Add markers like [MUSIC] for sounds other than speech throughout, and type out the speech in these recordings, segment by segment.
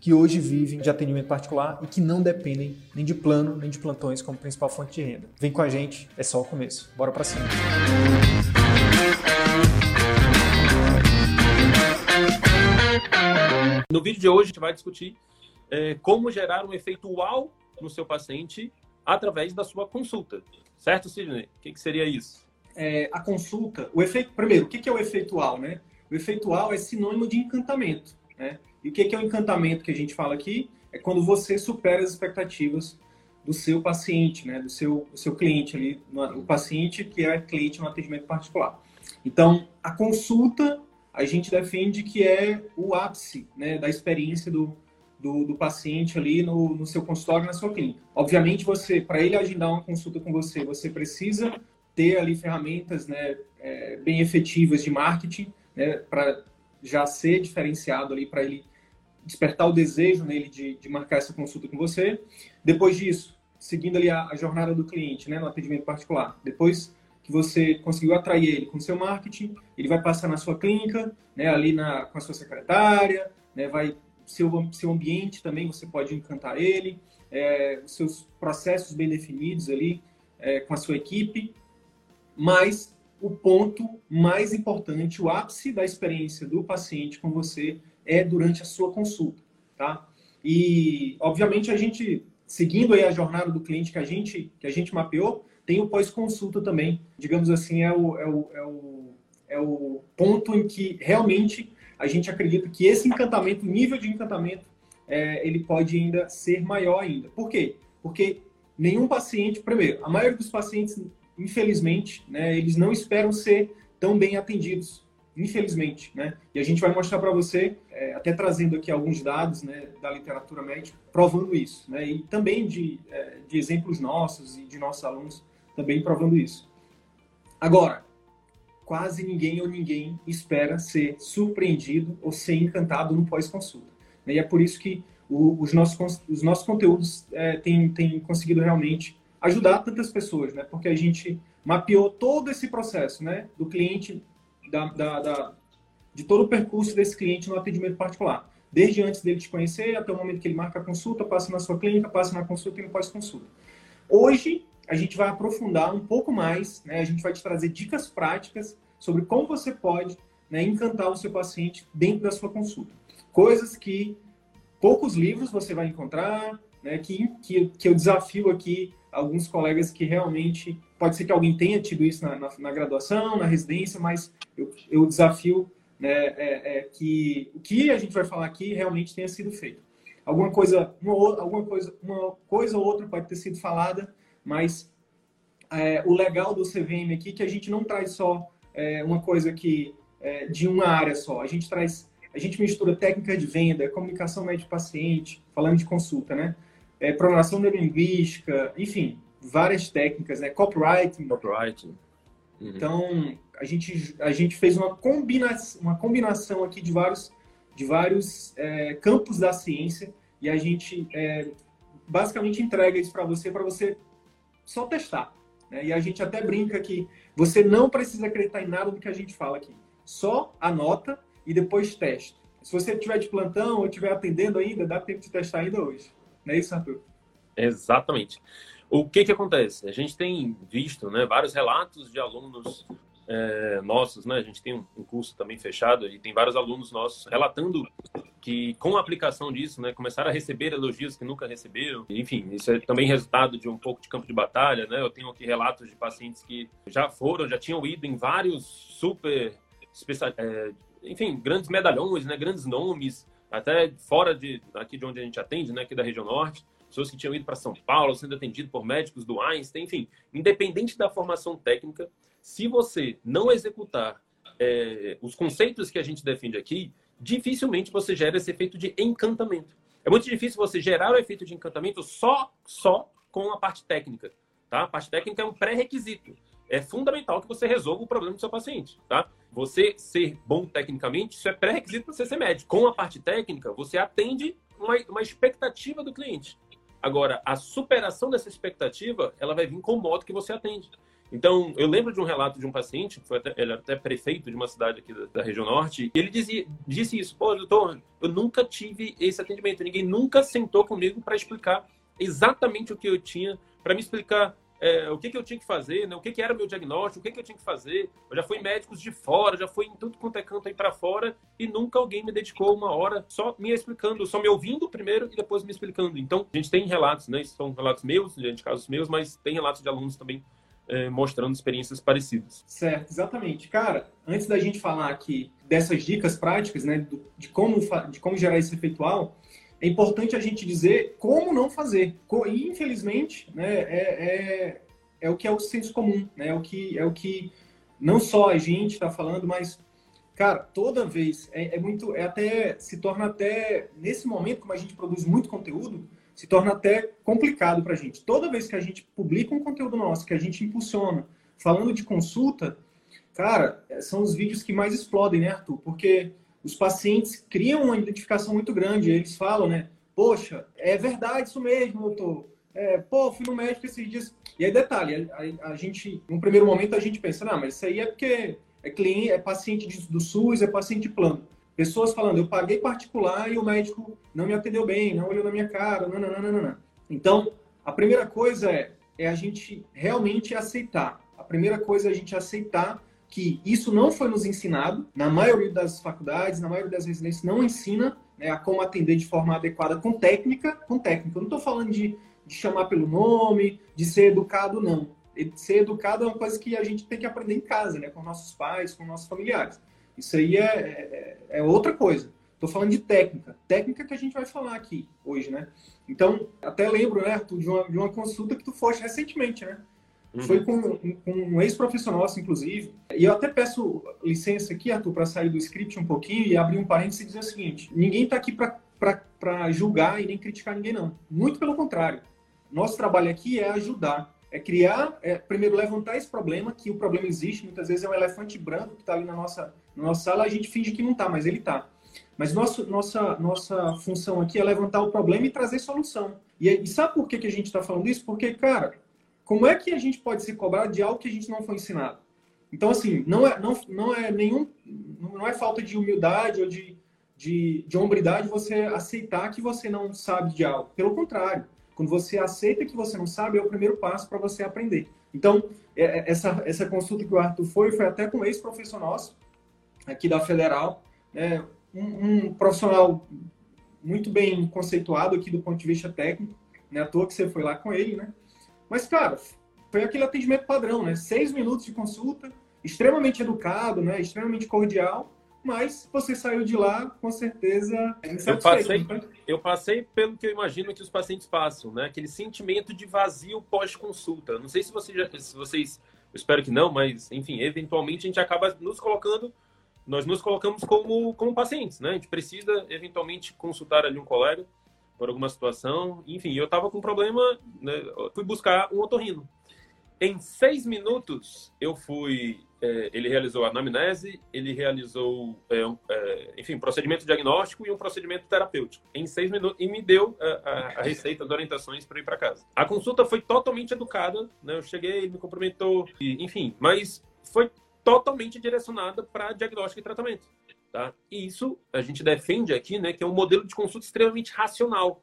que hoje vivem de atendimento particular e que não dependem nem de plano nem de plantões como principal fonte de renda. Vem com a gente, é só o começo. Bora para cima. No vídeo de hoje a gente vai discutir é, como gerar um efeito uau no seu paciente através da sua consulta. Certo, Sidney? O que, que seria isso? É, a consulta, o efeito, primeiro, o que, que é o efeito uau, né? O efeito uau é sinônimo de encantamento, né? E o que é o encantamento que a gente fala aqui? É quando você supera as expectativas do seu paciente, né? do, seu, do seu cliente ali, o paciente que é cliente no atendimento particular. Então, a consulta, a gente defende que é o ápice né, da experiência do, do, do, paciente ali no, no seu consultório, na sua clínica. Obviamente, você, para ele agendar uma consulta com você, você precisa ter ali ferramentas né, é, bem efetivas de marketing, né, para já ser diferenciado ali para ele despertar o desejo nele de, de, marcar essa consulta com você. Depois disso, seguindo ali a, a, jornada do cliente, né, no atendimento particular. Depois que você conseguiu atrair ele com seu marketing, ele vai passar na sua clínica, né, ali na, com a sua secretária, né, vai seu seu ambiente também você pode encantar ele, é, seus processos bem definidos ali é, com a sua equipe, mas o ponto mais importante, o ápice da experiência do paciente com você é durante a sua consulta, tá? E, obviamente, a gente, seguindo aí a jornada do cliente que a gente, que a gente mapeou, tem o pós-consulta também. Digamos assim, é o, é, o, é, o, é o ponto em que realmente a gente acredita que esse encantamento, o nível de encantamento, é, ele pode ainda ser maior ainda. Por quê? Porque nenhum paciente, primeiro, a maioria dos pacientes infelizmente, né, eles não esperam ser tão bem atendidos, infelizmente, né? E a gente vai mostrar para você, é, até trazendo aqui alguns dados, né, da literatura médica, provando isso, né? E também de, é, de exemplos nossos e de nossos alunos também provando isso. Agora, quase ninguém ou ninguém espera ser surpreendido ou ser encantado no pós-consulta. Né? E é por isso que o, os, nossos, os nossos conteúdos é, têm, têm conseguido realmente ajudar tantas pessoas, né? Porque a gente mapeou todo esse processo, né? Do cliente, da, da, da, de todo o percurso desse cliente no atendimento particular. Desde antes dele te conhecer até o momento que ele marca a consulta, passa na sua clínica, passa na consulta e no pós-consulta. Hoje, a gente vai aprofundar um pouco mais, né? A gente vai te trazer dicas práticas sobre como você pode né, encantar o seu paciente dentro da sua consulta. Coisas que poucos livros você vai encontrar, né, que, que, que eu desafio aqui alguns colegas que realmente, pode ser que alguém tenha tido isso na, na, na graduação, na residência, mas eu, eu desafio né, é, é, que o que a gente vai falar aqui realmente tenha sido feito. Alguma coisa, uma, alguma coisa, uma coisa ou outra pode ter sido falada, mas é, o legal do CVM aqui é que a gente não traz só é, uma coisa que é, de uma área só, a gente traz, a gente mistura técnica de venda, comunicação médico-paciente, falando de consulta, né? É, programação neurolinguística, enfim, várias técnicas, né? Copywriting. Copywriting. Uhum. Então, a gente, a gente fez uma, combina uma combinação aqui de vários, de vários é, campos da ciência e a gente é, basicamente entrega isso para você, para você só testar. Né? E a gente até brinca que você não precisa acreditar em nada do que a gente fala aqui. Só anota e depois testa. Se você estiver de plantão ou estiver atendendo ainda, dá tempo de testar ainda hoje. Não é isso, Arthur? Exatamente. O que, que acontece? A gente tem visto né, vários relatos de alunos é, nossos, né? A gente tem um curso também fechado e tem vários alunos nossos relatando que com a aplicação disso, né, começaram a receber elogios que nunca receberam. Enfim, isso é também resultado de um pouco de campo de batalha, né? Eu tenho aqui relatos de pacientes que já foram, já tinham ido em vários super, especial, é, enfim, grandes medalhões, né, grandes nomes, até fora de aqui de onde a gente atende, né, aqui da região norte, pessoas que tinham ido para São Paulo, sendo atendido por médicos do Einstein, enfim, independente da formação técnica, se você não executar é, os conceitos que a gente defende aqui, dificilmente você gera esse efeito de encantamento. É muito difícil você gerar o efeito de encantamento só, só com a parte técnica. Tá? A parte técnica é um pré-requisito. É fundamental que você resolva o problema do seu paciente. Tá? Você ser bom tecnicamente, isso é pré-requisito para você ser médico. Com a parte técnica, você atende uma, uma expectativa do cliente. Agora, a superação dessa expectativa, ela vai vir com o modo que você atende. Então, eu lembro de um relato de um paciente, foi até, ele era até prefeito de uma cidade aqui da, da região norte, e ele dizia, disse isso: pô, doutor, eu nunca tive esse atendimento, ninguém nunca sentou comigo para explicar exatamente o que eu tinha, para me explicar é, o que, que eu tinha que fazer, né? o que, que era meu diagnóstico, o que, que eu tinha que fazer. Eu já fui em médicos de fora, já fui em tudo quanto é canto aí para fora e nunca alguém me dedicou uma hora só me explicando, só me ouvindo primeiro e depois me explicando. Então, a gente tem relatos, né? São relatos meus, de casos meus, mas tem relatos de alunos também é, mostrando experiências parecidas. Certo, exatamente. Cara, antes da gente falar aqui dessas dicas práticas, né, de como, de como gerar esse efeitual, é importante a gente dizer como não fazer. E, infelizmente, né, é, é, é o que é o senso comum, né, é o que, é o que não só a gente está falando, mas, cara, toda vez é, é muito, é até, se torna até, nesse momento, como a gente produz muito conteúdo, se torna até complicado para a gente. Toda vez que a gente publica um conteúdo nosso, que a gente impulsiona, falando de consulta, cara, são os vídeos que mais explodem, né, Arthur? Porque os pacientes criam uma identificação muito grande. Eles falam, né? Poxa, é verdade isso mesmo, doutor. É, pô, fui no médico esses dias. E aí, detalhe, a, a, gente, no primeiro momento, a gente pensa, não, mas isso aí é porque é cliente, é paciente do SUS, é paciente plano. Pessoas falando, eu paguei particular e o médico não me atendeu bem, não olhou na minha cara, não, não, não, não. Então, a primeira coisa é, é a gente realmente aceitar. A primeira coisa é a gente aceitar que isso não foi nos ensinado. Na maioria das faculdades, na maioria das residências, não ensina né, a como atender de forma adequada com técnica. Com técnica. Eu não estou falando de, de chamar pelo nome, de ser educado, não. Ser educado é uma coisa que a gente tem que aprender em casa, né, com nossos pais, com nossos familiares. Isso aí é, é, é outra coisa. Estou falando de técnica. Técnica que a gente vai falar aqui hoje, né? Então, até lembro, né, Arthur, de uma, de uma consulta que tu foste recentemente, né? Uhum. Foi com, com um ex-professor nosso, inclusive. E eu até peço licença aqui, Arthur, para sair do script um pouquinho e abrir um parênteses e dizer o seguinte: ninguém está aqui para julgar e nem criticar ninguém, não. Muito pelo contrário. Nosso trabalho aqui é ajudar é criar, é, primeiro levantar esse problema, que o problema existe, muitas vezes é um elefante branco que está ali na nossa, na nossa sala, a gente finge que não está, mas ele está. Mas nosso, nossa, nossa função aqui é levantar o problema e trazer solução. E, e sabe por que, que a gente está falando isso? Porque, cara, como é que a gente pode se cobrar de algo que a gente não foi ensinado? Então, assim, não é, não, não é nenhum. Não é falta de humildade ou de, de, de hombridade você aceitar que você não sabe de algo. Pelo contrário quando você aceita que você não sabe, é o primeiro passo para você aprender. Então, é, é, essa, essa consulta que o Arthur foi, foi até com um ex-professor nosso, aqui da Federal, né? um, um, profissional muito bem conceituado aqui do ponto de vista técnico, né? À toa que você foi lá com ele, né? Mas, cara, foi aquele atendimento padrão, né? Seis minutos de consulta, extremamente educado, né? Extremamente cordial, mas você saiu de lá com certeza eu passei, né? eu passei pelo que eu imagino que os pacientes passam, né? Aquele sentimento de vazio pós-consulta. Não sei se, você já, se vocês, eu espero que não, mas enfim, eventualmente a gente acaba nos colocando, nós nos colocamos como, como pacientes, né? A gente precisa eventualmente consultar ali um colega por alguma situação. Enfim, eu estava com um problema, né? fui buscar um otorrino. Em seis minutos eu fui é, ele realizou a anamnese, ele realizou, é, é, enfim, procedimento diagnóstico e um procedimento terapêutico em seis minutos e me deu a, a, a receita de orientações para ir para casa. A consulta foi totalmente educada, né? Eu cheguei, ele me cumprimentou, e, enfim, mas foi totalmente direcionada para diagnóstico e tratamento. Tá? E isso a gente defende aqui, né, que é um modelo de consulta extremamente racional.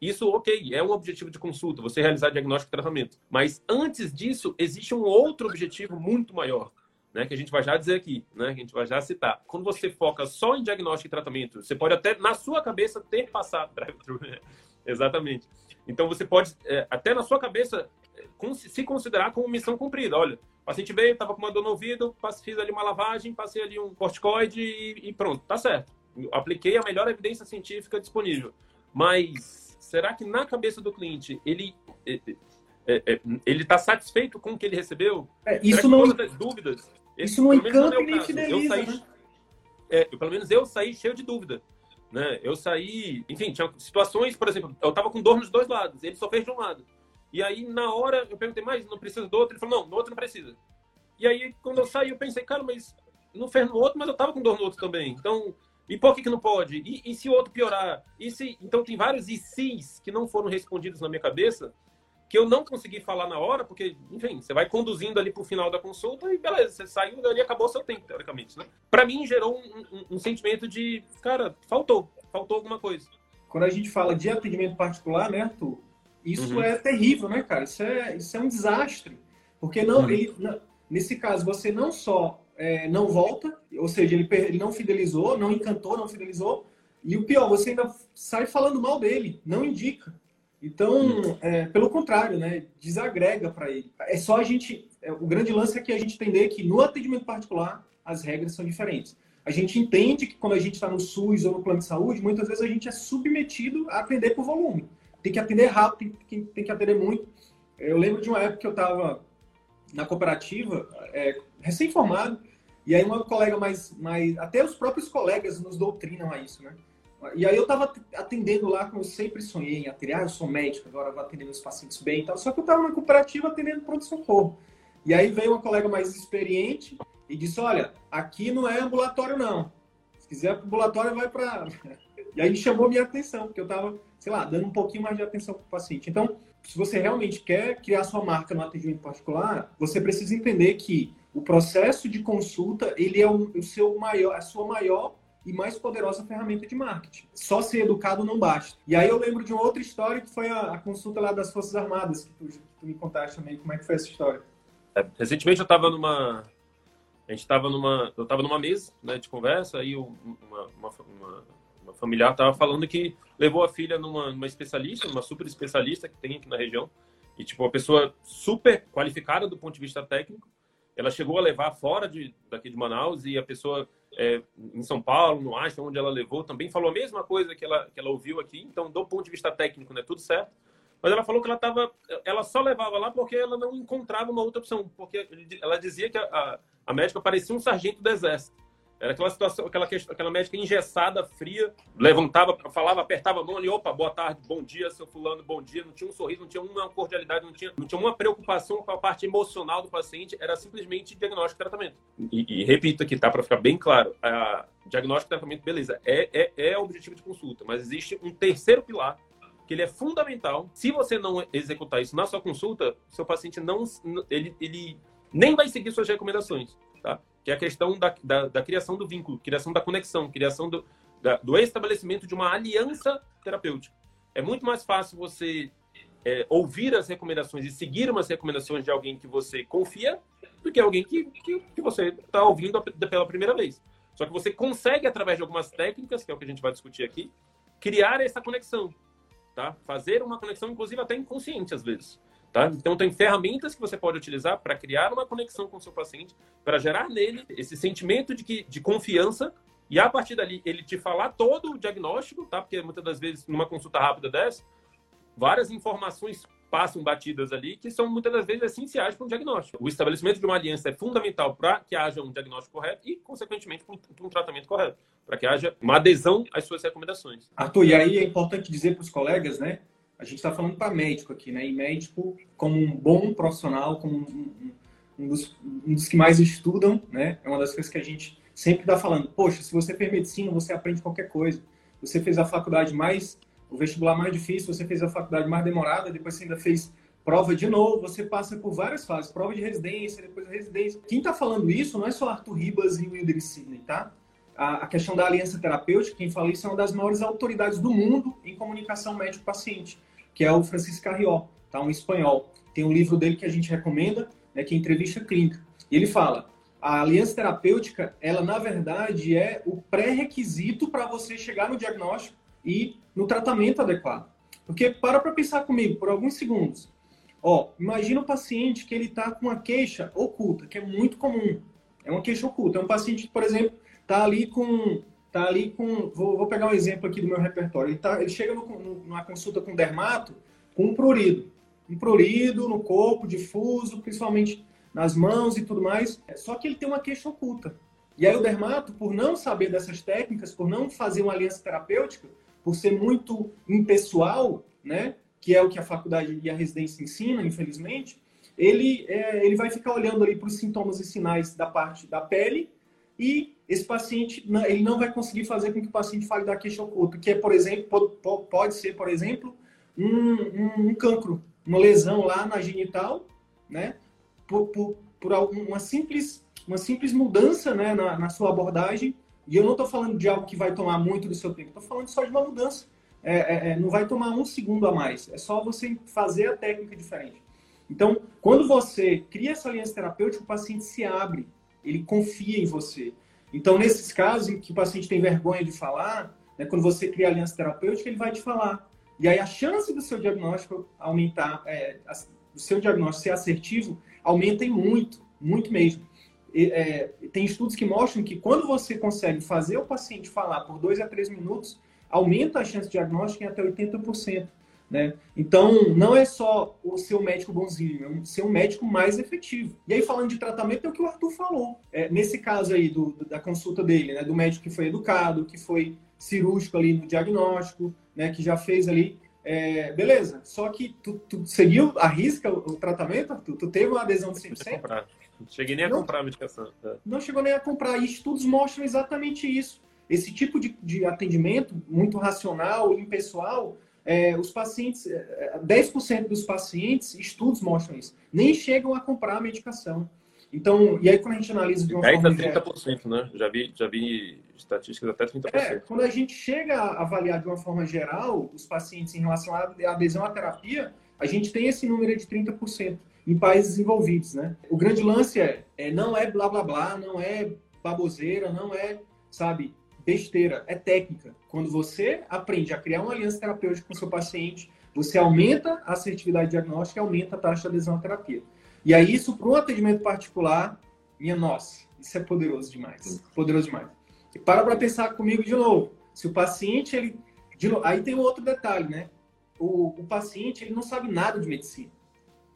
Isso, ok, é um objetivo de consulta, você realizar diagnóstico e tratamento. Mas antes disso, existe um outro objetivo muito maior, né, que a gente vai já dizer aqui, né, que a gente vai já citar. Quando você foca só em diagnóstico e tratamento, você pode até, na sua cabeça, ter passado drive-thru. [LAUGHS] Exatamente. Então, você pode, é, até na sua cabeça, é, se considerar como missão cumprida. Olha, paciente veio, estava com uma dor no ouvido, fiz ali uma lavagem, passei ali um corticoide e, e pronto, tá certo. apliquei a melhor evidência científica disponível. Mas será que na cabeça do cliente ele é, é, é ele está satisfeito com o que ele recebeu? É, isso não todas as dúvidas. Isso não encanta nem fideliza, eu saí, né? é, pelo menos eu saí cheio de dúvida. Né? Eu saí, enfim, tinha situações, por exemplo, eu estava com dor nos dois lados, ele só fez de um lado. E aí, na hora, eu perguntei, mas não precisa do outro? Ele falou, não, no outro não precisa. E aí, quando eu saí, eu pensei, cara, mas não fez no outro, mas eu tava com dor no outro também. Então, e por que, que não pode? E, e se o outro piorar? E se... Então, tem vários e se's que não foram respondidos na minha cabeça, que eu não consegui falar na hora, porque, enfim, você vai conduzindo ali pro final da consulta e beleza, você saiu dali acabou seu tempo, teoricamente, né? Para mim, gerou um, um, um sentimento de, cara, faltou, faltou alguma coisa. Quando a gente fala de atendimento particular, né, Arthur? Isso uhum. é terrível, né, cara? Isso é, isso é um desastre. Porque não, uhum. ele, nesse caso, você não só é, não volta, ou seja, ele, ele não fidelizou, não encantou, não fidelizou, e o pior, você ainda sai falando mal dele, não indica. Então, uhum. é, pelo contrário, né, desagrega para ele. É só a gente. É, o grande lance é que a gente entender que no atendimento particular as regras são diferentes. A gente entende que quando a gente está no SUS ou no plano de saúde, muitas vezes a gente é submetido a atender por volume tem que atender rápido, tem, tem que atender muito. Eu lembro de uma época que eu estava na cooperativa, é, recém-formado, e aí uma colega mais, mais. Até os próprios colegas nos doutrinam a isso, né? E aí eu estava atendendo lá, como eu sempre sonhei em atender. Ah, eu sou médico, agora vou atender meus pacientes bem e tal. Só que eu estava na cooperativa atendendo pronto-socorro. E aí veio uma colega mais experiente e disse: Olha, aqui não é ambulatório, não. Se quiser ambulatório, vai para. [LAUGHS] E aí chamou minha atenção, porque eu estava sei lá, dando um pouquinho mais de atenção para o paciente. Então, se você realmente quer criar sua marca no atendimento particular, você precisa entender que o processo de consulta ele é o, seu maior, a sua maior e mais poderosa ferramenta de marketing. Só ser educado não basta. E aí eu lembro de uma outra história que foi a, a consulta lá das Forças Armadas, que tu, que tu, me contaste também. Como é que foi essa história? É, recentemente eu estava numa... A gente estava numa... Eu estava numa mesa né, de conversa, aí uma, uma uma familiar estava falando que levou a filha numa, numa especialista, numa super especialista que tem aqui na região, e tipo, uma pessoa super qualificada do ponto de vista técnico. Ela chegou a levar fora de, daqui de Manaus e a pessoa é, em São Paulo, no Einstein, onde ela levou, também falou a mesma coisa que ela, que ela ouviu aqui. Então, do ponto de vista técnico, né, tudo certo. Mas ela falou que ela tava, ela só levava lá porque ela não encontrava uma outra opção, porque ela dizia que a, a médica parecia um sargento do exército. Era aquela situação, aquela, questão, aquela médica engessada, fria, levantava, falava, apertava a mão ali, opa, boa tarde, bom dia, seu fulano, bom dia. Não tinha um sorriso, não tinha uma cordialidade, não tinha, não tinha uma preocupação com a parte emocional do paciente, era simplesmente diagnóstico e tratamento. E, e repito aqui, tá, para ficar bem claro, a, diagnóstico e tratamento, beleza, é, é, é o objetivo de consulta, mas existe um terceiro pilar que ele é fundamental. Se você não executar isso na sua consulta, seu paciente não, ele, ele nem vai seguir suas recomendações, tá? Que é a questão da, da, da criação do vínculo, criação da conexão, criação do, da, do estabelecimento de uma aliança terapêutica. É muito mais fácil você é, ouvir as recomendações e seguir umas recomendações de alguém que você confia do que alguém que, que, que você está ouvindo pela primeira vez. Só que você consegue, através de algumas técnicas, que é o que a gente vai discutir aqui, criar essa conexão, tá? Fazer uma conexão, inclusive até inconsciente às vezes. Tá? Então, tem ferramentas que você pode utilizar para criar uma conexão com o seu paciente, para gerar nele esse sentimento de, que, de confiança e, a partir dali, ele te falar todo o diagnóstico, tá? porque muitas das vezes, numa consulta rápida dessa, várias informações passam batidas ali que são muitas das vezes essenciais para um diagnóstico. O estabelecimento de uma aliança é fundamental para que haja um diagnóstico correto e, consequentemente, para um tratamento correto, para que haja uma adesão às suas recomendações. Arthur, e aí é importante dizer para os colegas, né? A gente está falando para médico aqui, né? E médico, como um bom profissional, como um, um, dos, um, dos, que mais estudam, né? É uma das coisas que a gente sempre está falando. Poxa, se você fez medicina, você aprende qualquer coisa. Você fez a faculdade mais, o vestibular mais difícil, você fez a faculdade mais demorada, depois você ainda fez prova de novo, você passa por várias fases, prova de residência, depois residência. Quem está falando isso não é só Arthur Ribas e Wilder Sidney, tá? A questão da aliança terapêutica, quem fala isso é uma das maiores autoridades do mundo em comunicação médico-paciente que é o Francisco Carrió, tá? um espanhol. Tem um livro dele que a gente recomenda, né, que é Entrevista Clínica. E ele fala, a aliança terapêutica, ela na verdade é o pré-requisito para você chegar no diagnóstico e no tratamento adequado. Porque para para pensar comigo por alguns segundos. Ó, imagina um paciente que ele está com uma queixa oculta, que é muito comum. É uma queixa oculta. É um paciente por exemplo, está ali com tá ali com. Vou, vou, pegar um exemplo aqui do meu repertório. Ele, tá, ele chega no, no, numa consulta com dermato com um prurido. Um prurido no corpo, difuso, principalmente nas mãos e tudo mais. Só que ele tem uma queixa oculta. E aí o dermato, por não saber dessas técnicas, por não fazer uma aliança terapêutica, por ser muito impessoal, né, que é o que a faculdade e a residência ensinam, infelizmente, ele, é, ele vai ficar olhando ali para os sintomas e sinais da parte da pele e esse paciente ele não vai conseguir fazer com que o paciente fale da queixa oculta, que é, por exemplo, pode, ser, por exemplo, um, um, um, cancro, uma lesão lá na genital, né, por, por, por uma simples uma simples mudança né, na, na sua abordagem. E eu não estou falando de algo que vai tomar muito do seu tempo, estou falando só de uma mudança. É, é, é, não vai tomar um segundo a mais. É só você fazer a técnica diferente. Então, quando você cria essa aliança terapêutica, o paciente se abre, ele confia em você. Então, nesses casos em que o paciente tem vergonha de falar, né, quando você cria aliança terapêutica, ele vai te falar. E aí a chance do seu diagnóstico aumentar, é, do seu diagnóstico ser assertivo, aumenta em muito, muito mesmo é, tem estudos que mostram que quando você consegue fazer o paciente falar por dois a três minutos, aumenta a chance de diagnóstico em até 80%. Né? Então, não é só o seu médico bonzinho, é um, ser um médico mais efetivo. E aí, falando de tratamento, é o que o Arthur falou. É, nesse caso aí do, da consulta dele, né, do médico que foi educado, que foi cirúrgico ali no diagnóstico, né, que já fez ali. É, beleza, só que tu, tu seguiu a risca o, o tratamento, Arthur? Tu teve uma adesão de 100%? cheguei nem a não, comprar a medicação. É. Não chegou nem a comprar. E estudos mostram exatamente isso. Esse tipo de, de atendimento, muito racional, impessoal, é, os pacientes, 10% é, dos pacientes, estudos mostram isso, nem chegam a comprar a medicação. Então, e aí quando a gente analisa de uma 10 forma... 10 a 30%, né? Já vi, já vi estatísticas até 30%. É, quando a gente chega a avaliar de uma forma geral os pacientes em relação à adesão à terapia, a gente tem esse número de 30% em países desenvolvidos, né? O grande lance é, é não é blá blá blá, não é baboseira, não é, sabe, besteira, é técnica. Quando você aprende a criar uma aliança terapêutica com o seu paciente, você aumenta a assertividade diagnóstica e aumenta a taxa de adesão à terapia. E aí, isso para um atendimento particular, minha nossa, isso é poderoso demais. Poderoso demais. E para para pensar comigo de novo. Se o paciente, ele. Novo, aí tem um outro detalhe, né? O, o paciente, ele não sabe nada de medicina.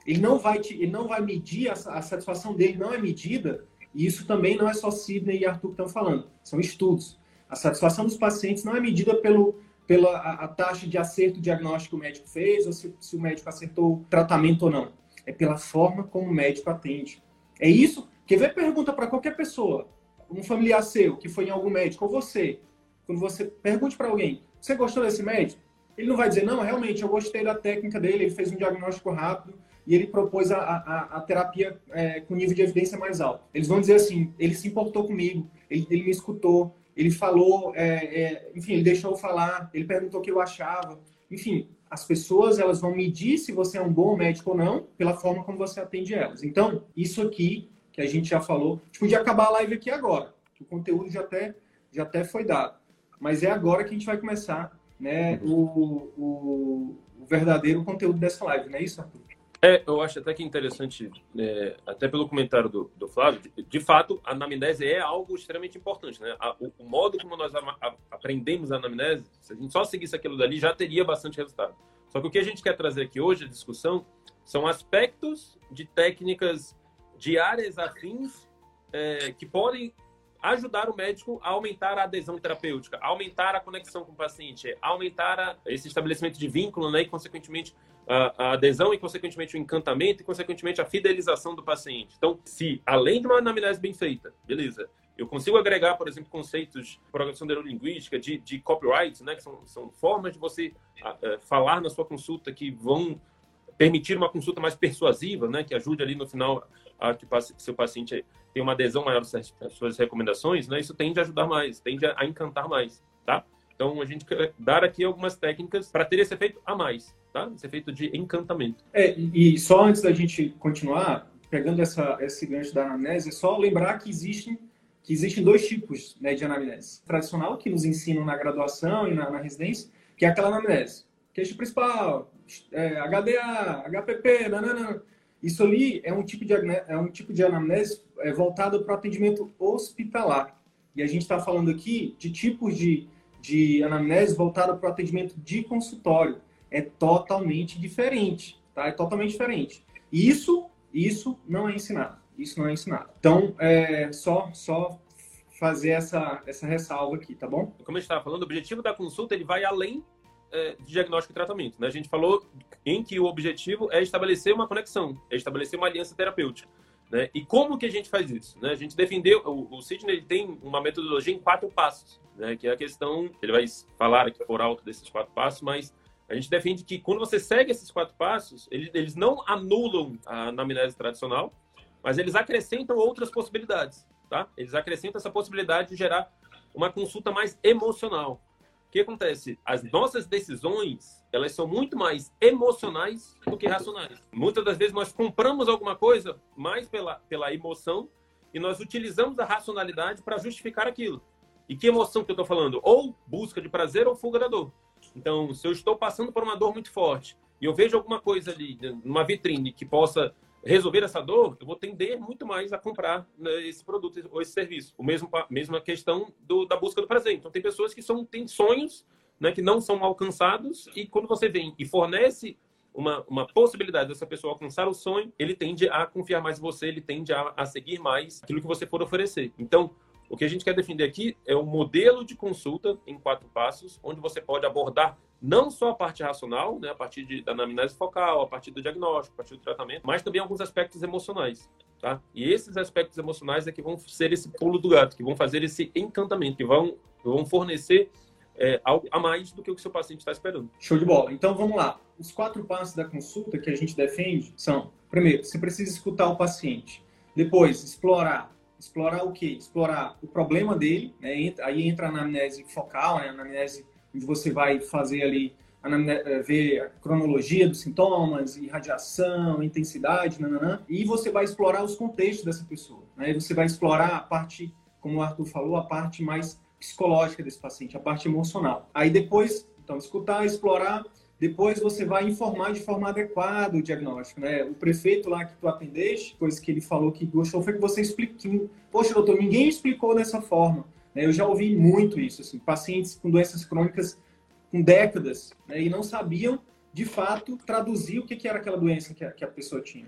Ele não vai, te, ele não vai medir, a, a satisfação dele não é medida, e isso também não é só Sidney e Arthur que estão falando, são estudos. A satisfação dos pacientes não é medida pelo, pela a, a taxa de acerto diagnóstico que o médico fez, ou se, se o médico acertou o tratamento ou não. É pela forma como o médico atende. É isso. Quer ver pergunta para qualquer pessoa, um familiar seu que foi em algum médico, ou você, quando você pergunte para alguém, você gostou desse médico? Ele não vai dizer, não, realmente, eu gostei da técnica dele, ele fez um diagnóstico rápido, e ele propôs a, a, a terapia é, com nível de evidência mais alto. Eles vão dizer assim, ele se importou comigo, ele, ele me escutou, ele falou, é, é, enfim, ele deixou eu falar, ele perguntou o que eu achava. Enfim, as pessoas elas vão medir se você é um bom médico ou não pela forma como você atende elas. Então, isso aqui que a gente já falou, a gente podia acabar a live aqui agora, que o conteúdo já até, já até foi dado. Mas é agora que a gente vai começar né, o, o, o verdadeiro conteúdo dessa live, não é isso, Arthur? É, eu acho até que é interessante, é, até pelo comentário do, do Flávio, de, de, fato, a anamnese é algo extremamente importante, né? A, o, o, modo como nós a, a, aprendemos a anamnese, se a gente só seguisse aquilo dali, já teria bastante resultado. Só que o que a gente quer trazer aqui hoje, a discussão, são aspectos de técnicas de áreas afins é, que podem ajudar o médico a aumentar a adesão terapêutica, a aumentar a conexão com o paciente, a aumentar a, esse estabelecimento de vínculo, né, e consequentemente a, adesão e consequentemente o encantamento e consequentemente a fidelização do paciente. Então, se além de uma anamnese bem feita, beleza, eu consigo agregar, por exemplo, conceitos de programação neurolinguística, de, de copyright, né, que são, são formas de você a, falar na sua consulta que vão permitir uma consulta mais persuasiva, né, que ajude ali no final a que o seu paciente tenha uma adesão maior às suas recomendações, né, isso tende a ajudar mais, tende a encantar mais, tá? Então, a gente quer dar aqui algumas técnicas para ter esse efeito a mais, tá? Esse efeito de encantamento. É, e só antes da gente continuar, pegando essa, esse gancho da anamnese, é só lembrar que existem, que existem dois tipos né, de anamnese. Tradicional, que nos ensinam na graduação e na, na residência, que é aquela anamnese. Queixa principal, é, HDA, HPP, nanana. Isso ali é um tipo de, é um tipo de anamnese é, voltado para o atendimento hospitalar. E a gente está falando aqui de tipos de, de anamnese voltada para o atendimento de consultório. É totalmente diferente, tá? É totalmente diferente. Isso, isso não é ensinado. Isso não é ensinado. Então, é só, só fazer essa, essa ressalva aqui, tá bom? Como a gente estava falando, o objetivo da consulta ele vai além é, de diagnóstico e tratamento. Né? A gente falou em que o objetivo é estabelecer uma conexão, é estabelecer uma aliança terapêutica. Né? E como que a gente faz isso? Né? A gente defendeu, o, o Sidney ele tem uma metodologia em quatro passos, né? que é a questão, ele vai falar aqui por alto desses quatro passos, mas a gente defende que quando você segue esses quatro passos, eles, não anulam a anamnese tradicional, mas eles acrescentam outras possibilidades, tá? Eles acrescentam essa possibilidade de gerar uma consulta mais emocional. O que acontece? As nossas decisões, elas são muito mais emocionais do que racionais. Muitas das vezes nós compramos alguma coisa mais pela, pela emoção e nós utilizamos a racionalidade para justificar aquilo. E que emoção que eu estou falando? Ou busca de prazer ou fuga da dor. Então, se eu estou passando por uma dor muito forte e eu vejo alguma coisa ali numa vitrine que possa resolver essa dor, eu vou tender muito mais a comprar né, esse produto ou esse serviço. O mesmo mesma questão do, da busca do prazer. Então, tem pessoas que são, têm sonhos né, que não são alcançados e quando você vem e fornece uma, uma possibilidade dessa pessoa alcançar o sonho, ele tende a confiar mais em você, ele tende a, a seguir mais aquilo que você for oferecer. Então, o que a gente quer defender aqui é um modelo de consulta em quatro passos, onde você pode abordar não só a parte racional, né, a partir de, da anamnese focal, a partir do diagnóstico, a partir do tratamento, mas também alguns aspectos emocionais. Tá? E esses aspectos emocionais é que vão ser esse pulo do gato, que vão fazer esse encantamento, que vão, vão fornecer é, algo a mais do que o que seu paciente está esperando. Show de bola. Então vamos lá. Os quatro passos da consulta que a gente defende são: primeiro, você precisa escutar o paciente. Depois, explorar explorar o quê? Explorar o problema dele, né? aí entra a anamnese focal, né? a anamnese onde você vai fazer ali, eh, ver a cronologia dos sintomas, irradiação, intensidade, nananã, e você vai explorar os contextos dessa pessoa. Né? Você vai explorar a parte, como o Arthur falou, a parte mais psicológica desse paciente, a parte emocional. Aí depois, então, escutar, explorar depois você vai informar de forma adequada o diagnóstico, né? O prefeito lá que tu atendeste, coisa que ele falou que gostou foi que você expliquou. Poxa, doutor, ninguém explicou dessa forma. Né? Eu já ouvi muito isso, assim, pacientes com doenças crônicas com décadas né? e não sabiam, de fato, traduzir o que, era aquela doença que a, que a pessoa tinha.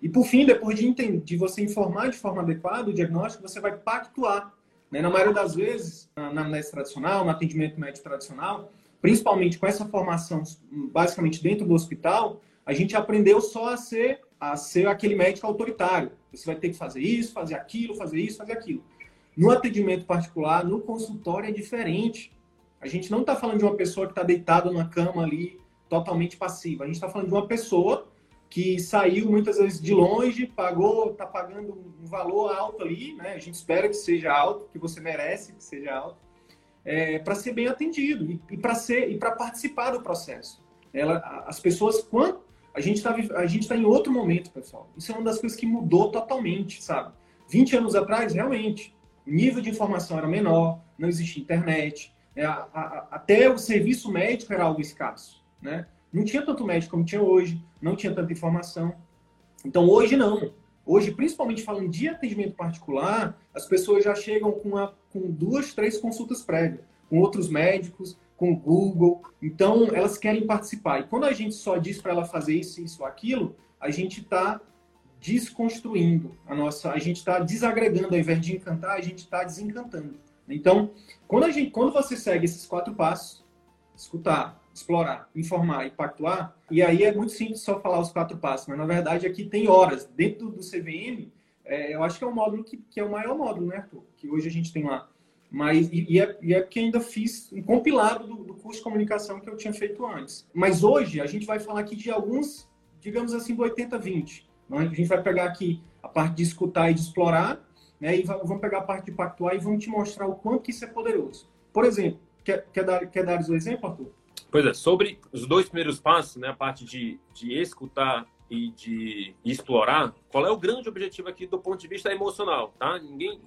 E, por fim, depois de, entender, de você informar de forma adequada o diagnóstico, você vai pactuar. Né? Na maioria das vezes, na anamnese tradicional, no atendimento médico tradicional, principalmente com essa formação basicamente dentro do hospital, a gente aprendeu só a ser a ser aquele médico autoritário. Você vai ter que fazer isso, fazer aquilo, fazer isso, fazer aquilo. No atendimento particular, no consultório é diferente. A gente não está falando de uma pessoa que está deitada na cama ali, totalmente passiva. A gente está falando de uma pessoa que saiu muitas vezes de longe, pagou, está pagando um valor alto ali, né? A gente espera que seja alto, que você merece que seja alto é, para ser bem atendido e, e para ser e para participar do processo. Ela, as pessoas, quando a gente está a gente está em outro momento, pessoal. Isso é uma das coisas que mudou totalmente, sabe? 20 anos atrás, realmente, o nível de informação era menor, não existia internet, né? a, a, até o serviço médico era algo escasso, né? Não tinha tanto médico como tinha hoje, não tinha tanta informação. Então hoje não. Hoje, principalmente falando de atendimento particular, as pessoas já chegam com, a, com duas, três consultas prévias, com outros médicos, com o Google. Então, elas querem participar. E quando a gente só diz para ela fazer isso, isso, aquilo, a gente está desconstruindo a nossa, a gente está desagregando, ao invés de encantar, a gente está desencantando. Então, quando a gente, quando você segue esses quatro passos, escutar, explorar, informar e pactuar. E aí é muito simples só falar os quatro passos, mas na verdade aqui tem horas. Dentro do CVM, é, eu acho que é o módulo que, que, é o maior módulo, né, Arthur? Que hoje a gente tem lá. Mas, e, e, é, e é porque ainda fiz um compilado do, do curso de comunicação que eu tinha feito antes. Mas hoje a gente vai falar aqui de alguns, digamos assim, do 80-20. Né? A gente vai pegar aqui a parte de escutar e de explorar, né? E vamos pegar a parte de pactuar e vamos te mostrar o quanto que isso é poderoso. Por exemplo, quer, quer dar, quer dar o exemplo, Arthur? Pois é, sobre os dois primeiros passos, né, a parte de, de escutar e de explorar, qual é o grande objetivo aqui do ponto de vista emocional, tá? Ninguém,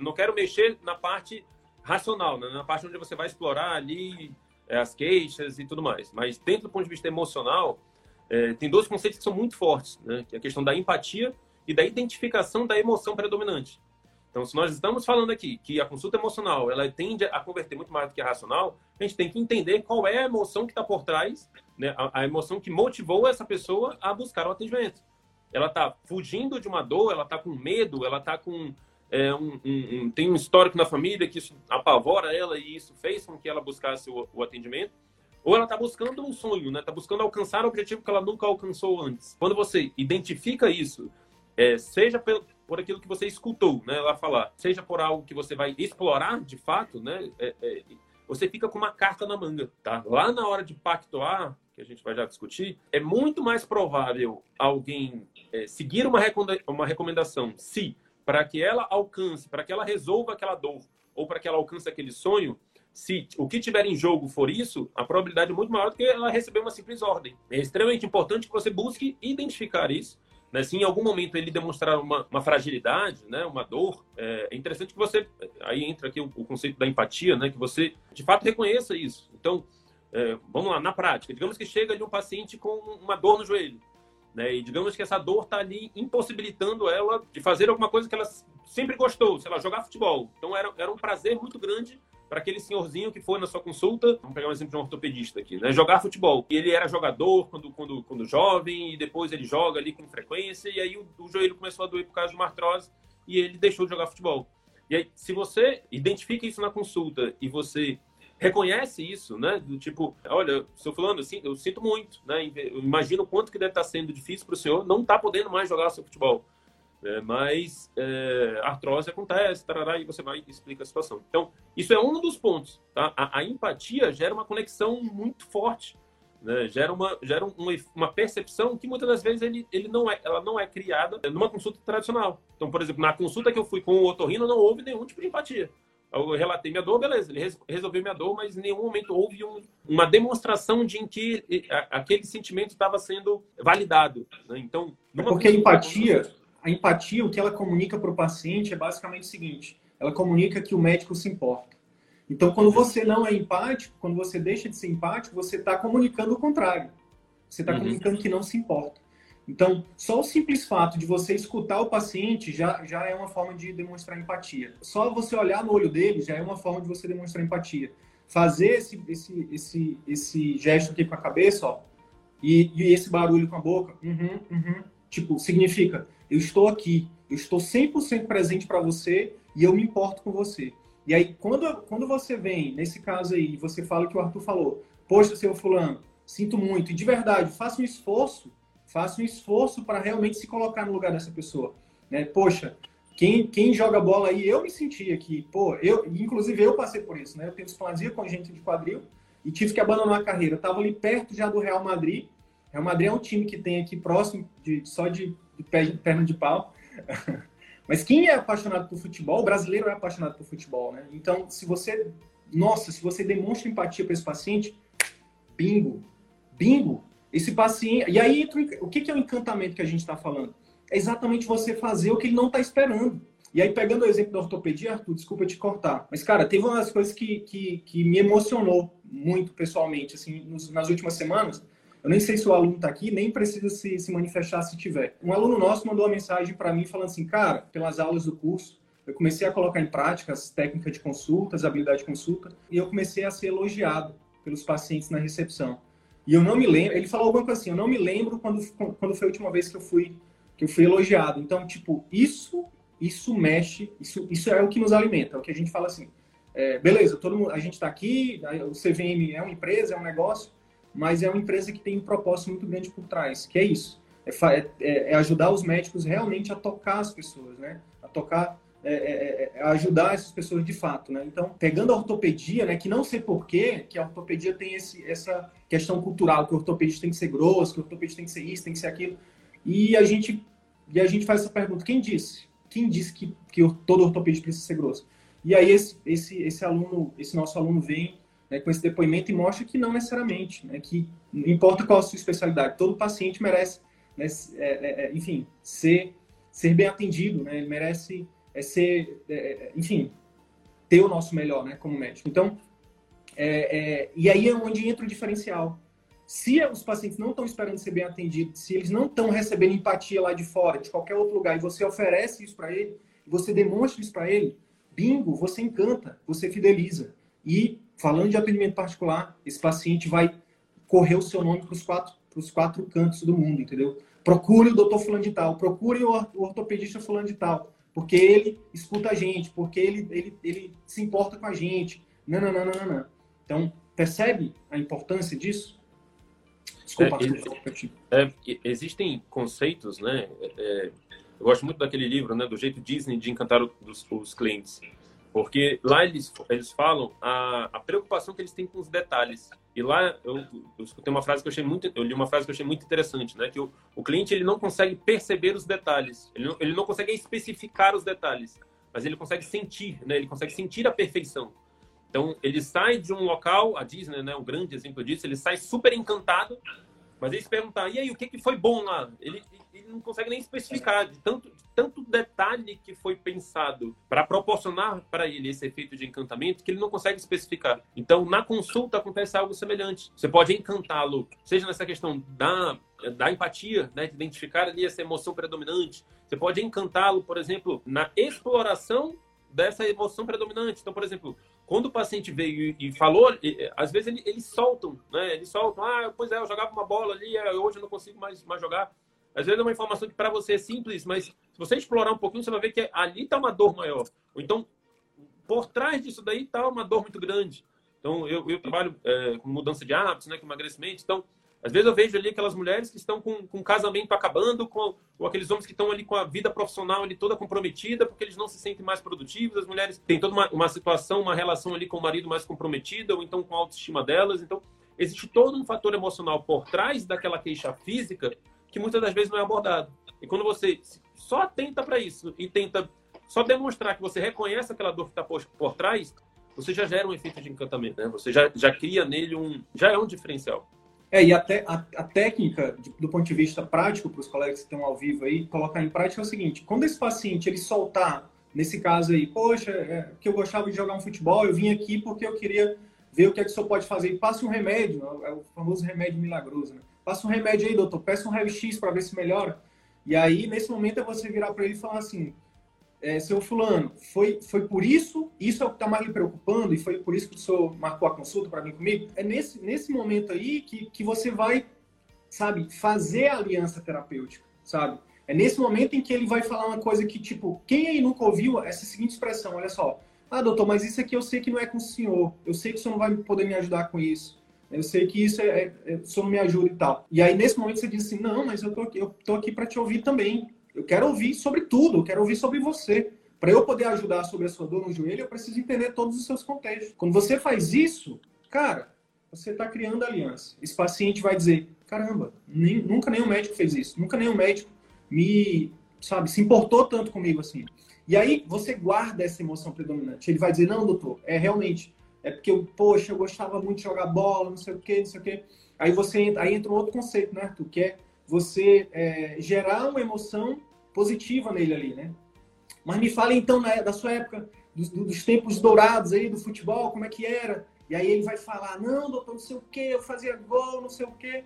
não quero mexer na parte racional, né, na parte onde você vai explorar ali é, as queixas e tudo mais. Mas dentro do ponto de vista emocional, é, tem dois conceitos que são muito fortes, né? Que é a questão da empatia e da identificação da emoção predominante. Então, se nós estamos falando aqui que a consulta emocional ela tende a converter muito mais do que a racional, a gente tem que entender qual é a emoção que está por trás, né? a, a, emoção que motivou essa pessoa a buscar o atendimento. Ela está fugindo de uma dor, ela está com medo, ela está com é, um, um, um, tem um histórico na família que isso apavora ela e isso fez com que ela buscasse o, o atendimento. Ou ela está buscando um sonho, né? Está buscando alcançar o objetivo que ela nunca alcançou antes. Quando você identifica isso, é, seja pelo, por aquilo que você escutou, né, lá falar, seja por algo que você vai explorar de fato, né, é, é, você fica com uma carta na manga, tá? Lá na hora de pactuar, que a gente vai já discutir, é muito mais provável alguém é, seguir uma, uma recomendação se para que ela alcance, para que ela resolva aquela dor ou para que ela alcance aquele sonho, se o que tiver em jogo for isso, a probabilidade é muito maior do que ela receber uma simples ordem. É extremamente importante que você busque identificar isso né? Se em algum momento ele demonstrar uma, uma fragilidade, né? uma dor, é, é, interessante que você, aí entra aqui o, o, conceito da empatia, né? que você de fato reconheça isso. Então, é, vamos lá, na prática, digamos que chega ali um paciente com uma dor no joelho, né? e digamos que essa dor está ali impossibilitando ela de fazer alguma coisa que ela sempre gostou, sei lá, jogar futebol. Então era, era um prazer muito grande para aquele senhorzinho que foi na sua consulta, vamos pegar um exemplo de um ortopedista aqui, né? Jogar futebol. E ele era jogador quando, quando, quando jovem, e depois ele joga ali com frequência, e aí o, o joelho começou a doer por causa de uma artrose, e ele deixou de jogar futebol. E aí, se você identifica isso na consulta e você reconhece isso, né? Do tipo, olha, seu fulano, assim, eu sinto muito, né? Eu imagino o quanto que deve estar sendo difícil para o senhor não estar tá podendo mais jogar seu futebol. É, mas é, artrose acontece, tarará, e você vai e explica a situação. Então, isso é um dos pontos. Tá? A, a empatia gera uma conexão muito forte, né? gera, uma, gera uma, uma percepção que muitas das vezes ele, ele não é, ela não é criada numa consulta tradicional. Então, por exemplo, na consulta que eu fui com o otorrino, não houve nenhum tipo de empatia. Eu relatei minha dor, beleza, ele resolveu minha dor, mas em nenhum momento houve um, uma demonstração de em que aquele sentimento estava sendo validado. Né? Então, porque a empatia, a empatia, o que ela comunica para o paciente é basicamente o seguinte: ela comunica que o médico se importa. Então, quando você não é empático, quando você deixa de ser empático, você está comunicando o contrário. Você está uhum. comunicando que não se importa. Então, só o simples fato de você escutar o paciente já, já é uma forma de demonstrar empatia. Só você olhar no olho dele já é uma forma de você demonstrar empatia. Fazer esse, esse, esse, esse gesto aqui com a cabeça, ó, e, e esse barulho com a boca, uhum, uhum, tipo, significa eu estou aqui, eu estou 100% presente para você e eu me importo com você. E aí, quando, quando você vem, nesse caso aí, você fala que o Arthur falou, poxa, seu fulano, sinto muito, e de verdade, faça um esforço, faça um esforço para realmente se colocar no lugar dessa pessoa. Né? Poxa, quem, quem joga bola aí, eu me senti aqui, pô, eu, inclusive eu passei por isso, né? Eu tenho displasia congênita de quadril e tive que abandonar a carreira. Eu estava ali perto já do Real Madrid. Real Madrid é um time que tem aqui próximo, de, só de de perna de pau. [LAUGHS] Mas quem é apaixonado por futebol, o brasileiro é apaixonado por futebol, né? Então, se você, nossa, se você demonstra empatia para esse paciente, bingo, bingo, esse paciente. E aí o que é o encantamento que a gente está falando? É exatamente você fazer o que ele não está esperando. E aí, pegando o exemplo da ortopedia, Arthur, desculpa te cortar, mas, cara, teve uma das coisas que, que, que me emocionou muito pessoalmente, assim, nas últimas semanas, eu nem sei se o aluno está aqui, nem precisa se, se manifestar se tiver. Um aluno nosso mandou uma mensagem para mim falando assim, cara, pelas aulas do curso, eu comecei a colocar em prática as técnicas de consulta, as habilidades de consulta, e eu comecei a ser elogiado pelos pacientes na recepção. E eu não me lembro, ele falou alguma coisa assim, eu não me lembro quando, quando foi a última vez que eu fui que eu fui elogiado. Então, tipo, isso isso mexe, isso, isso é o que nos alimenta, é o que a gente fala assim. É, beleza, todo mundo, a gente está aqui, o CVM é uma empresa, é um negócio, mas é uma empresa que tem um propósito muito grande por trás, que é isso. É, é, é ajudar os médicos realmente a tocar as pessoas, né? A tocar, é, é, é, é, ajudar essas pessoas de fato, né? Então, pegando a ortopedia, né? Que não sei porquê, que a ortopedia tem esse, essa questão cultural, que o ortopedista tem que ser grosso, que o ortopedista tem que ser isso, tem que ser aquilo. E a gente, e a gente faz essa pergunta, quem disse? Quem disse que, que todo ortopedista precisa ser grosso? E aí esse, esse, esse aluno, esse nosso aluno vem né, com esse depoimento e mostra que não necessariamente, né, que não importa qual a sua especialidade, todo paciente merece, né, é, é, é, enfim, ser, ser bem atendido, né, ele merece é, ser, é, é, enfim, ter o nosso melhor, né, como médico. Então, e aí é onde entra o diferencial. Se os pacientes não estão esperando ser bem atendidos, se eles não estão recebendo empatia lá de fora, de qualquer outro lugar, e você oferece isso para ele, você demonstra isso para ele, bingo, você encanta, você fideliza. E, falando de atendimento particular, esse paciente vai correr o seu nome para os quatro, quatro cantos do mundo, entendeu? Procure o doutor fulano de tal, procure o ortopedista fulano de tal, porque ele escuta a gente, porque ele, ele, ele se importa com a gente. Não, não, não, não, não. Então, percebe a importância disso? Desculpa, é, é, existem conceitos, né? É, eu gosto muito daquele livro, né? Do jeito Disney de encantar os, os clientes. Porque lá eles, eles falam a, a preocupação que eles têm com os detalhes. E lá eu, eu escutei uma frase que eu achei muito, eu li uma frase que eu achei muito interessante, né? Que o, o cliente ele não consegue perceber os detalhes, ele não, ele não consegue especificar os detalhes, mas ele consegue sentir, né? Ele consegue sentir a perfeição. Então ele sai de um local, a Disney, né? Um grande exemplo disso, ele sai super encantado mas ele se perguntar, e aí, o que, que foi bom lá? Ele, ele não consegue nem especificar de tanto, de tanto detalhe que foi pensado para proporcionar para ele esse efeito de encantamento que ele não consegue especificar. Então, na consulta acontece algo semelhante. Você pode encantá-lo, seja nessa questão da, da empatia, né, de identificar ali essa emoção predominante. Você pode encantá-lo, por exemplo, na exploração dessa emoção predominante. Então, por exemplo, quando o paciente veio e falou, às vezes eles, eles soltam, né? Eles soltam, ah, pois é, eu jogava uma bola ali, é, hoje eu não consigo mais, mais jogar. Às vezes é uma informação que para você é simples, mas se você explorar um pouquinho, você vai ver que ali está uma dor maior. Ou então, por trás disso daí está uma dor muito grande. Então, eu, eu trabalho é, com mudança de hábitos, né, com emagrecimento. Então, às vezes eu vejo ali aquelas mulheres que estão com, com casamento acabando, com, ou aqueles homens que estão ali com a vida profissional ali toda comprometida, porque eles não se sentem mais produtivos, as mulheres têm toda uma, uma situação, uma relação ali com o marido mais comprometida, ou então com a autoestima delas. Então, existe todo um fator emocional por trás daquela queixa física que muitas das vezes não é abordado. E quando você só atenta para isso e tenta só demonstrar que você reconhece aquela dor que está por, por trás, você já gera um efeito de encantamento, né? Você já, já cria nele um... já é um diferencial. É, e até a, a técnica, de, do ponto de vista prático, para os colegas que estão ao vivo aí, colocar em prática é o seguinte: quando esse paciente ele soltar, nesse caso aí, poxa, é, que eu gostava de jogar um futebol, eu vim aqui porque eu queria ver o que é que o senhor pode fazer. Passe um remédio, é o famoso remédio milagroso, né? Passa um remédio aí, doutor, peça um raio-x para ver se melhora. E aí, nesse momento, é você virar para ele e falar assim: é, seu fulano, foi, foi por isso, isso é o que está mais lhe preocupando, e foi por isso que o senhor marcou a consulta para vir comigo? É nesse, nesse momento aí que, que você vai, sabe, fazer a aliança terapêutica, sabe? É nesse momento em que ele vai falar uma coisa que, tipo, quem aí nunca ouviu essa seguinte expressão, olha só, ah, doutor, mas isso aqui eu sei que não é com o senhor, eu sei que o senhor não vai poder me ajudar com isso, eu sei que isso é, é, é o senhor não me ajuda e tal. E aí, nesse momento, você diz assim, não, mas eu tô aqui, eu tô aqui para te ouvir também, eu quero ouvir sobre tudo, eu quero ouvir sobre você. Para eu poder ajudar sobre a sua dor no joelho, eu preciso entender todos os seus contextos. Quando você faz isso, cara, você está criando aliança. Esse paciente vai dizer: caramba, nem, nunca nenhum médico fez isso, nunca nenhum médico me, sabe, se importou tanto comigo assim. E aí você guarda essa emoção predominante. Ele vai dizer: não, doutor, é realmente, é porque eu, poxa, eu gostava muito de jogar bola, não sei o quê, não sei o quê. Aí você entra, aí entra um outro conceito, né, Arthur, que é você é, gerar uma emoção positiva nele ali, né? Mas me fale então né, da sua época, dos, dos, tempos dourados aí do futebol, como é que era? E aí ele vai falar, não, doutor, não sei o quê, eu fazia gol, não sei o quê.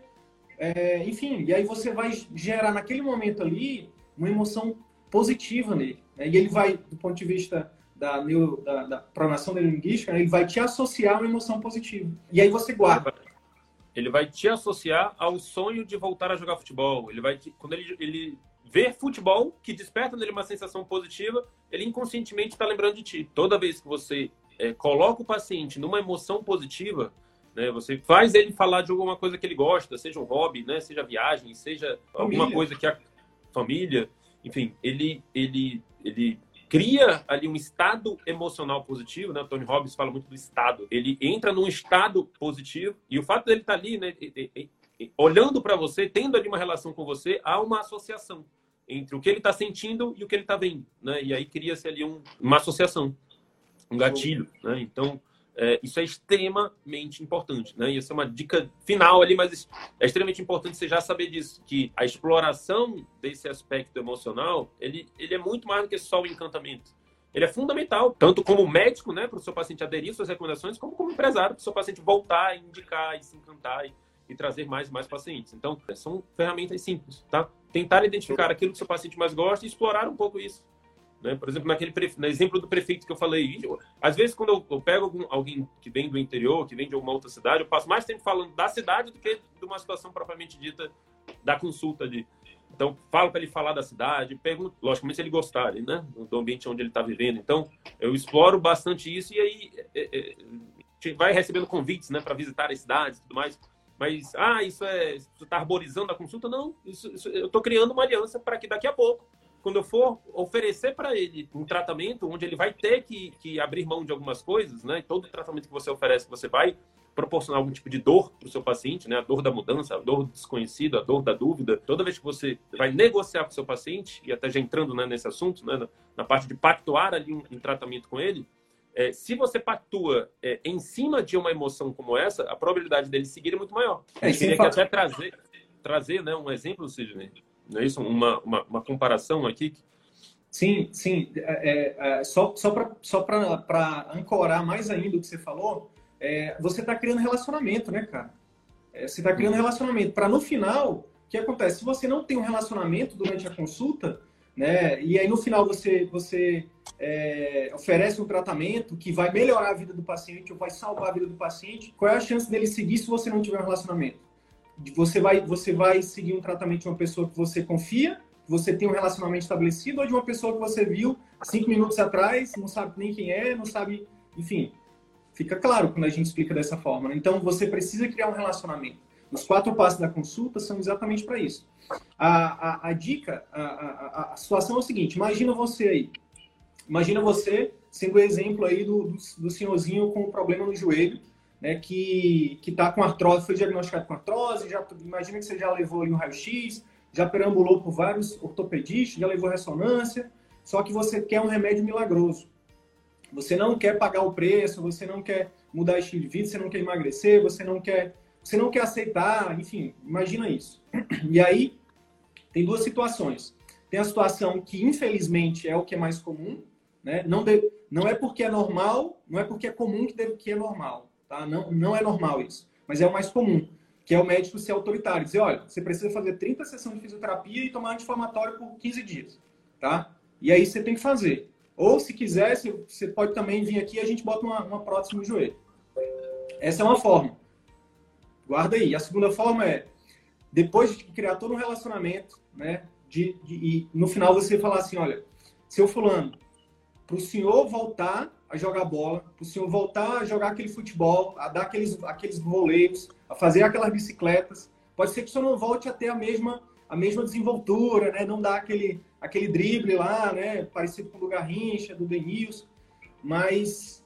É, enfim, e aí você vai gerar naquele momento ali uma emoção positiva nele. Né? E ele vai, do ponto de vista da, neuro, da, da programação neurolinguística, né? ele vai te associar uma emoção positiva. E aí você guarda ele vai te associar ao sonho de voltar a jogar futebol. Ele vai te, quando ele, ele vê futebol que desperta nele uma sensação positiva, ele inconscientemente está lembrando de ti. Toda vez que você é, coloca o paciente numa emoção positiva, né, você faz ele falar de alguma coisa que ele gosta, seja um hobby, né, seja viagem, seja família. alguma coisa que a família, enfim, ele ele ele cria ali um estado emocional positivo, né? O Tony Robbins fala muito do estado. Ele entra num estado positivo e o fato dele estar tá ali, né, olhando para você, tendo ali uma relação com você, há uma associação entre o que ele está sentindo e o que ele está vendo, né? E aí cria-se ali um, uma associação, um gatilho, né? Então, é, isso é extremamente importante, né? Isso é uma dica final ali, mas é extremamente importante você já saber disso, que a exploração desse aspecto emocional, ele, ele é muito mais do que só o encantamento. Ele é fundamental, tanto como médico, né, para o seu paciente aderir suas recomendações, como como empresário, para o seu paciente voltar, indicar e se encantar e, e trazer mais e mais pacientes. Então, são ferramentas simples, tá? Tentar identificar aquilo que o seu paciente mais gosta e explorar um pouco isso Né? Por exemplo, naquele no exemplo do prefeito que eu falei, às vezes quando eu, eu pego algum, alguém que vem do interior, que vem de alguma outra cidade, eu passo mais tempo falando da cidade do que de uma situação propriamente dita da consulta de. Então, falo para ele falar da cidade, pergunto, logicamente, se ele gostar né, do ambiente onde ele está vivendo. Então, eu exploro bastante isso e aí é, é, vai recebendo convites né, para visitar as cidades e tudo mais. Mas, ah, isso é. Você está arborizando a consulta? Não, isso, isso eu estou criando uma aliança para que daqui a pouco quando eu for oferecer para ele um tratamento onde ele vai ter que, que abrir mão de algumas coisas, né? Todo tratamento que você oferece, você vai proporcionar algum tipo de dor para o seu paciente, né? A dor da mudança, a dor do desconhecido, a dor da dúvida. Toda vez que você vai negociar com o seu paciente, e até já entrando né, nesse assunto, né, na, parte de pactuar ali um, um tratamento com ele, é, se você pactua é, em cima de uma emoção como essa, a probabilidade dele seguir é muito maior. É, Eu queria até trazer, trazer né, um exemplo, Sidney, não é isso? Uma, uma, uma comparação aqui? Sim, sim. É, é, é só só para só ancorar mais ainda o que você falou, é, você está criando relacionamento, né, cara? É, você está criando uhum. relacionamento. Para no final, o que acontece? Se você não tem um relacionamento durante a consulta, né, e aí no final você, você é, oferece um tratamento que vai melhorar a vida do paciente ou vai salvar a vida do paciente, qual é a chance dele seguir se você não tiver um relacionamento? Você vai, você vai seguir um tratamento de uma pessoa que você confia, você tem um relacionamento estabelecido, ou de uma pessoa que você viu cinco minutos atrás, não sabe nem quem é, não sabe. Enfim, fica claro quando a gente explica dessa forma. Né? Então, você precisa criar um relacionamento. Os quatro passos da consulta são exatamente para isso. A, a, a dica, a, a, a, situação é o seguinte: imagina você aí. Imagina você sendo o exemplo aí do, do, do senhorzinho com um problema no joelho né, que está com artrose, foi diagnosticado com artrose, já, imagina que você já levou ali um raio-x, já perambulou por vários ortopedistas, já levou ressonância, só que você quer um remédio milagroso. Você não quer pagar o preço, você não quer mudar estilo de vida, você não quer emagrecer, você não quer, você não quer aceitar, enfim, imagina isso. [CLEARS THROAT] E aí tem duas situações. Tem a situação que infelizmente é o que é mais comum, né? Não, de, não é porque é normal, não é porque é comum que, deve, que é normal. Tá? Não, não é normal isso, mas é o mais comum, que é o médico ser autoritário. Dizer, olha, você precisa fazer 30 sessões de fisioterapia e tomar anti-inflamatório por 15 dias. Tá? E aí você tem que fazer. Ou, se quiser, você pode também vir aqui e a gente bota uma, uma prótese no joelho. Essa é uma forma. Guarda aí. A segunda forma é, depois de criar todo um relacionamento, né, de, de, e no final você falar assim, olha, seu fulano, para o senhor voltar a jogar bola, para o senhor voltar a jogar aquele futebol, a dar aqueles, aqueles voleios, a fazer aquelas bicicletas. Pode ser que o senhor não volte a ter a mesma, a mesma desenvoltura, né? não dar aquele, aquele drible lá, né? parecido com o do Garrincha, do Denilson, mas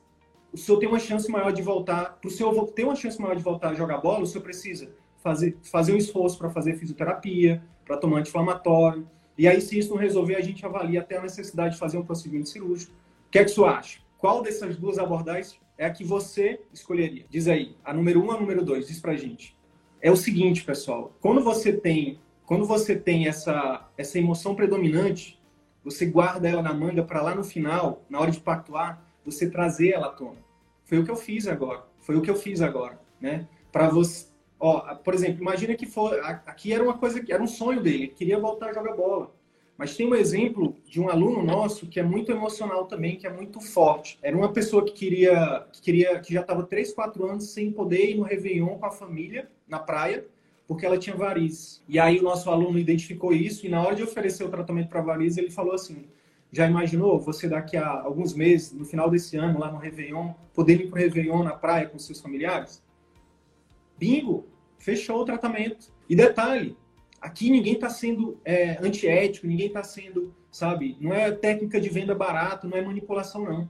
o senhor tem uma chance maior de voltar. Para o senhor ter uma chance maior de voltar a jogar bola, o senhor precisa fazer, fazer um esforço para fazer fisioterapia, para tomar anti-inflamatório. E aí, se isso não resolver, a gente avalia até a necessidade de fazer um procedimento cirúrgico. O que é que o senhor acha? Qual dessas duas abordagens é a que você escolheria? Diz aí, a número um, a número dois, diz pra gente. É o seguinte, pessoal, quando você tem, quando você tem essa, essa emoção predominante, você guarda ela na manga para lá no final, na hora de pactuar, você trazer ela à tona. Foi o que eu fiz agora. Foi o que eu fiz agora, né? Para você, ó, por exemplo, imagina que for, aqui era uma coisa que era um sonho dele, queria voltar a jogar bola. Mas tem um exemplo de um aluno nosso que é muito emocional também, que é muito forte. Era uma pessoa que queria, que, queria, que já estava 3, 4 anos sem poder ir no Réveillon com a família na praia, porque ela tinha varizes. E aí o nosso aluno identificou isso e na hora de oferecer o tratamento para varizes, ele falou assim: já imaginou você daqui a alguns meses, no final desse ano, lá no Réveillon, poder ir para o Réveillon na praia com seus familiares? Bingo! Fechou o tratamento. E detalhe, Aqui ninguém está sendo é, antiético, ninguém está sendo, sabe? Não é técnica de venda barata, não é manipulação, não.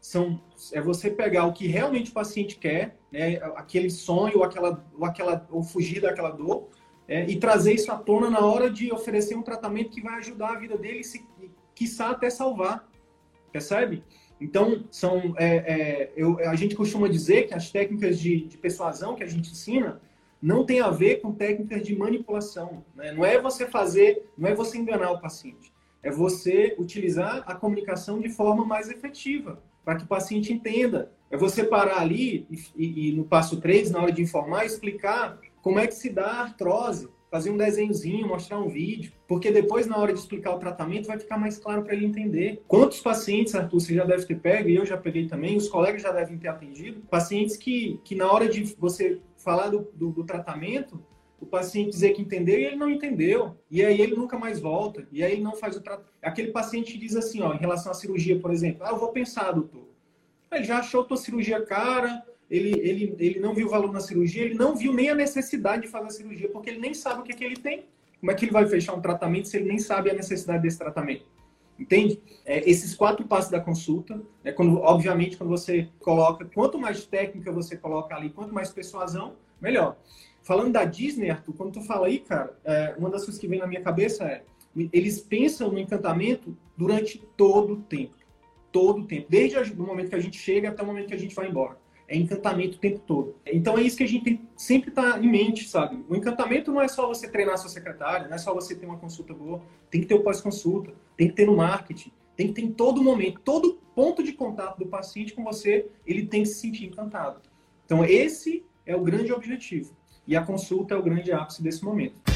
São, é você pegar o que realmente o paciente quer, né? aquele sonho ou, aquela, ou, aquela, ou fugir daquela dor, é, e trazer isso à tona na hora de oferecer um tratamento que vai ajudar a vida dele, se, quiçá até salvar. Percebe? Então, são, é, é, eu, a gente costuma dizer que as técnicas de, de persuasão que a gente ensina, não tem a ver com técnicas de manipulação. Né? Não é você fazer, não é você enganar o paciente. É você utilizar a comunicação de forma mais efetiva, para que o paciente entenda. É você parar ali e, e, e, no passo 3, na hora de informar, explicar como é que se dá a artrose. fazer um desenhozinho, mostrar um vídeo, porque depois, na hora de explicar o tratamento, vai ficar mais claro para ele entender. Quantos pacientes, Arthur, você já deve ter pego, e eu já peguei também, os colegas já devem ter atendido, pacientes que, que na hora de você falar do, do, do tratamento, o paciente dizer que entendeu e ele não entendeu. E aí ele nunca mais volta. E aí ele não faz o tratamento. Aquele paciente diz assim, ó, em relação à cirurgia, por exemplo, ah, eu vou pensar, doutor. Ele já achou tua cirurgia cara, ele, ele, ele não viu o valor na cirurgia, ele não viu nem a necessidade de fazer a cirurgia, porque ele nem sabe o que, é que ele tem. Como é que ele vai fechar um tratamento se ele nem sabe a necessidade desse tratamento? Entende? É, esses quatro passos da consulta, é quando, obviamente, quando você coloca, quanto mais técnica você coloca ali, quanto mais persuasão, melhor. Falando da Disney, Arthur, quando tu fala aí, cara, é, uma das coisas que vem na minha cabeça é, eles pensam no encantamento durante todo o tempo. Todo o tempo. Desde o momento que a gente chega até o momento que a gente vai embora é encantamento o tempo todo. Então é isso que a gente tem sempre tá em mente, sabe? O encantamento não é só você treinar sua secretária, não é só você ter uma consulta boa, tem que ter o pós-consulta, tem que ter no marketing, tem que ter em todo momento, todo ponto de contato do paciente com você, ele tem que se sentir encantado. Então esse é o grande objetivo. E a consulta é o grande ápice desse momento.